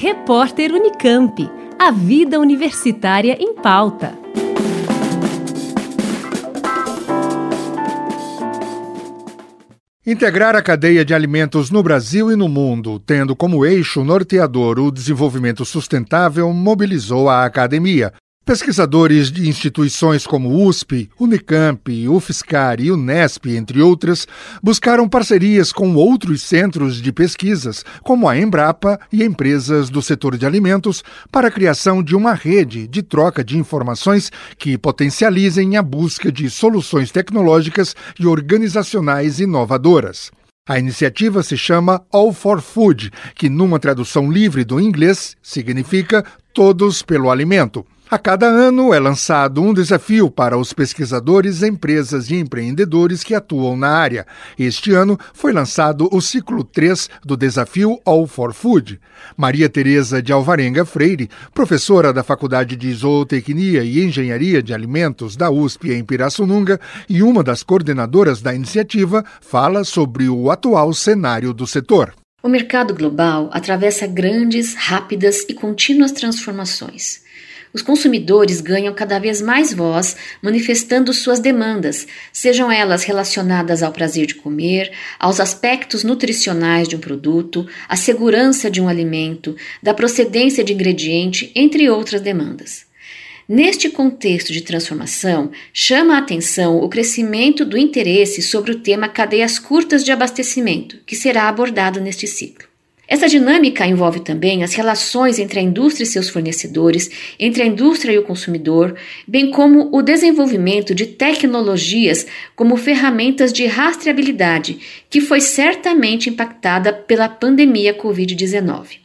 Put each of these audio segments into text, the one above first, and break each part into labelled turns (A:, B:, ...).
A: Repórter Unicamp. A vida universitária em pauta.
B: Integrar a cadeia de alimentos no Brasil e no mundo, tendo como eixo norteador o desenvolvimento sustentável, mobilizou a academia, Pesquisadores de instituições como USP, Unicamp, UFSCar e Unesp, entre outras, buscaram parcerias com outros centros de pesquisas, como a Embrapa e empresas do setor de alimentos, para a criação de uma rede de troca de informações que potencializem a busca de soluções tecnológicas e organizacionais inovadoras. A iniciativa se chama All for Food, que, numa tradução livre do inglês, significa Todos pelo Alimento. A cada ano é lançado um desafio para os pesquisadores, empresas e empreendedores que atuam na área. Este ano foi lançado o ciclo 3 do desafio All for Food. Maria Tereza de Alvarenga Freire, professora da Faculdade de Zootecnia e Engenharia de Alimentos da USP em Pirassununga e uma das coordenadoras da iniciativa, fala sobre o atual cenário do setor.
C: O mercado global atravessa grandes, rápidas e contínuas transformações. Os consumidores ganham cada vez mais voz, manifestando suas demandas, sejam elas relacionadas ao prazer de comer, aos aspectos nutricionais de um produto, à segurança de um alimento, da procedência de ingrediente, entre outras demandas. Neste contexto de transformação, chama a atenção o crescimento do interesse sobre o tema cadeias curtas de abastecimento, que será abordado neste ciclo. Essa dinâmica envolve também as relações entre a indústria e seus fornecedores, entre a indústria e o consumidor, bem como o desenvolvimento de tecnologias como ferramentas de rastreabilidade, que foi certamente impactada pela pandemia Covid-19.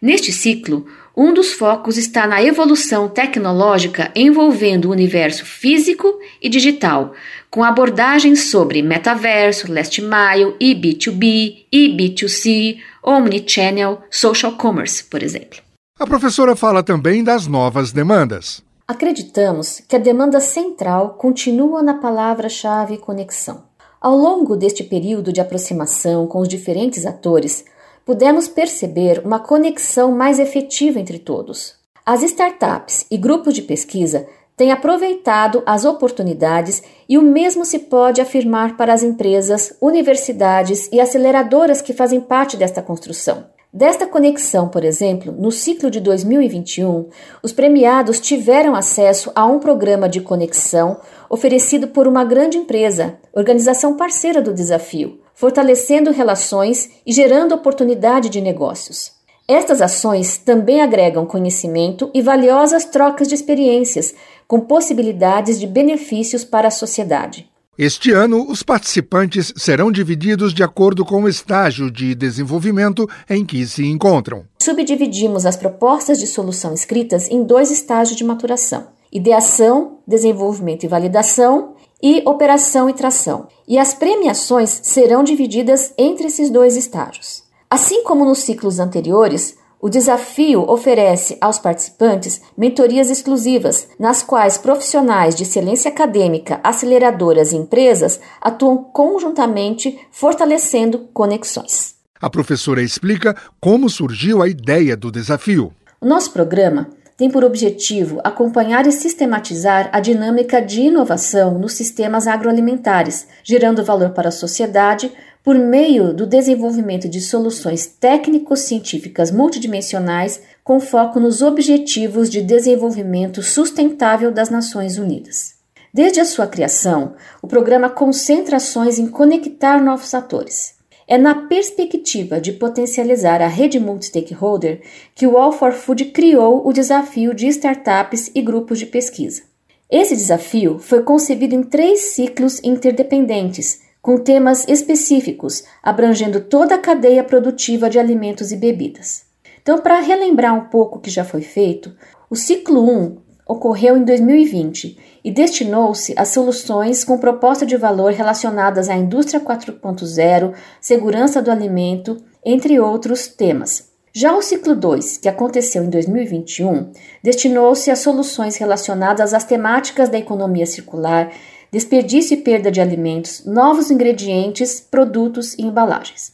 C: Neste ciclo, um dos focos está na evolução tecnológica envolvendo o universo físico e digital, com abordagens sobre metaverso, last mile, e-B2B, e-B2C, omnichannel, social commerce, por exemplo.
B: A professora fala também das novas demandas.
C: Acreditamos que a demanda central continua na palavra-chave conexão. Ao longo deste período de aproximação com os diferentes atores, pudemos perceber uma conexão mais efetiva entre todos. As startups e grupos de pesquisa têm aproveitado as oportunidades e o mesmo se pode afirmar para as empresas, universidades e aceleradoras que fazem parte desta construção. Desta conexão, por exemplo, no ciclo de 2021, os premiados tiveram acesso a um programa de conexão oferecido por uma grande empresa, organização parceira do desafio, fortalecendo relações e gerando oportunidade de negócios. Estas ações também agregam conhecimento e valiosas trocas de experiências, com possibilidades de benefícios para a sociedade.
B: Este ano, os participantes serão divididos de acordo com o estágio de desenvolvimento em que se encontram.
C: Subdividimos as propostas de solução escritas em dois estágios de maturação: ideação, desenvolvimento e validação e operação e tração. E as premiações serão divididas entre esses dois estágios. Assim como nos ciclos anteriores, o desafio oferece aos participantes mentorias exclusivas, nas quais profissionais de excelência acadêmica, aceleradoras e empresas atuam conjuntamente, fortalecendo conexões.
B: A professora explica como surgiu a ideia do desafio.
C: O nosso programa tem por objetivo acompanhar e sistematizar a dinâmica de inovação nos sistemas agroalimentares, gerando valor para a sociedade por meio do desenvolvimento de soluções técnico-científicas multidimensionais com foco nos Objetivos de Desenvolvimento Sustentável das Nações Unidas. Desde a sua criação, o programa concentra ações em conectar novos atores. É na perspectiva de potencializar a rede multi-stakeholder que o All for Food criou o desafio de startups e grupos de pesquisa. Esse desafio foi concebido em três ciclos interdependentes, com temas específicos, abrangendo toda a cadeia produtiva de alimentos e bebidas. Então, para relembrar um pouco o que já foi feito, o ciclo 1 ocorreu em 2020 e destinou-se a soluções com proposta de valor relacionadas à indústria 4.0, segurança do alimento, entre outros temas. Já o ciclo 2, que aconteceu em 2021, destinou-se a soluções relacionadas às temáticas da economia circular, desperdício e perda de alimentos, novos ingredientes, produtos e embalagens.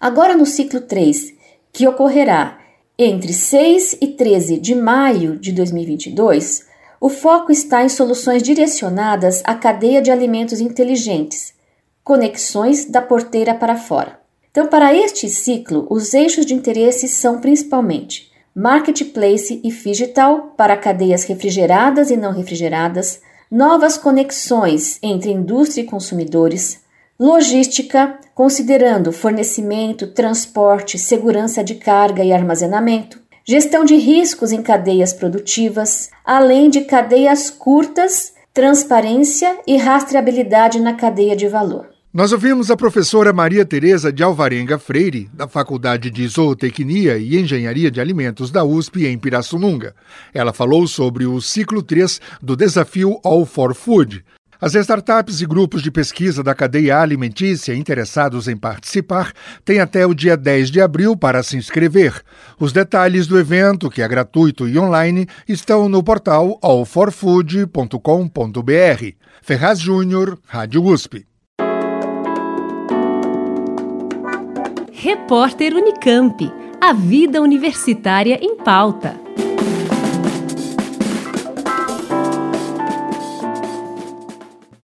C: Agora, no ciclo 3, que ocorrerá Entre 6 e 13 de maio de 2022, o foco está em soluções direcionadas à cadeia de alimentos inteligentes, conexões da porteira para fora. Então, para este ciclo, os eixos de interesse são principalmente marketplace e digital para cadeias refrigeradas e não refrigeradas, novas conexões entre indústria e consumidores, logística, considerando fornecimento, transporte, segurança de carga e armazenamento, gestão de riscos em cadeias produtivas, além de cadeias curtas, transparência e rastreabilidade na cadeia de valor.
B: Nós ouvimos a professora Maria Tereza de Alvarenga Freire, da Faculdade de Zootecnia e Engenharia de Alimentos da USP em Pirassununga. Ela falou sobre o ciclo 3 do desafio All for Food. As startups e grupos de pesquisa da cadeia alimentícia interessados em participar têm até o dia 10 de abril para se inscrever. Os detalhes do evento, que é gratuito e online, estão no portal allforfood.com.br. Ferraz Júnior, Rádio USP.
A: Repórter Unicamp. A vida universitária em pauta.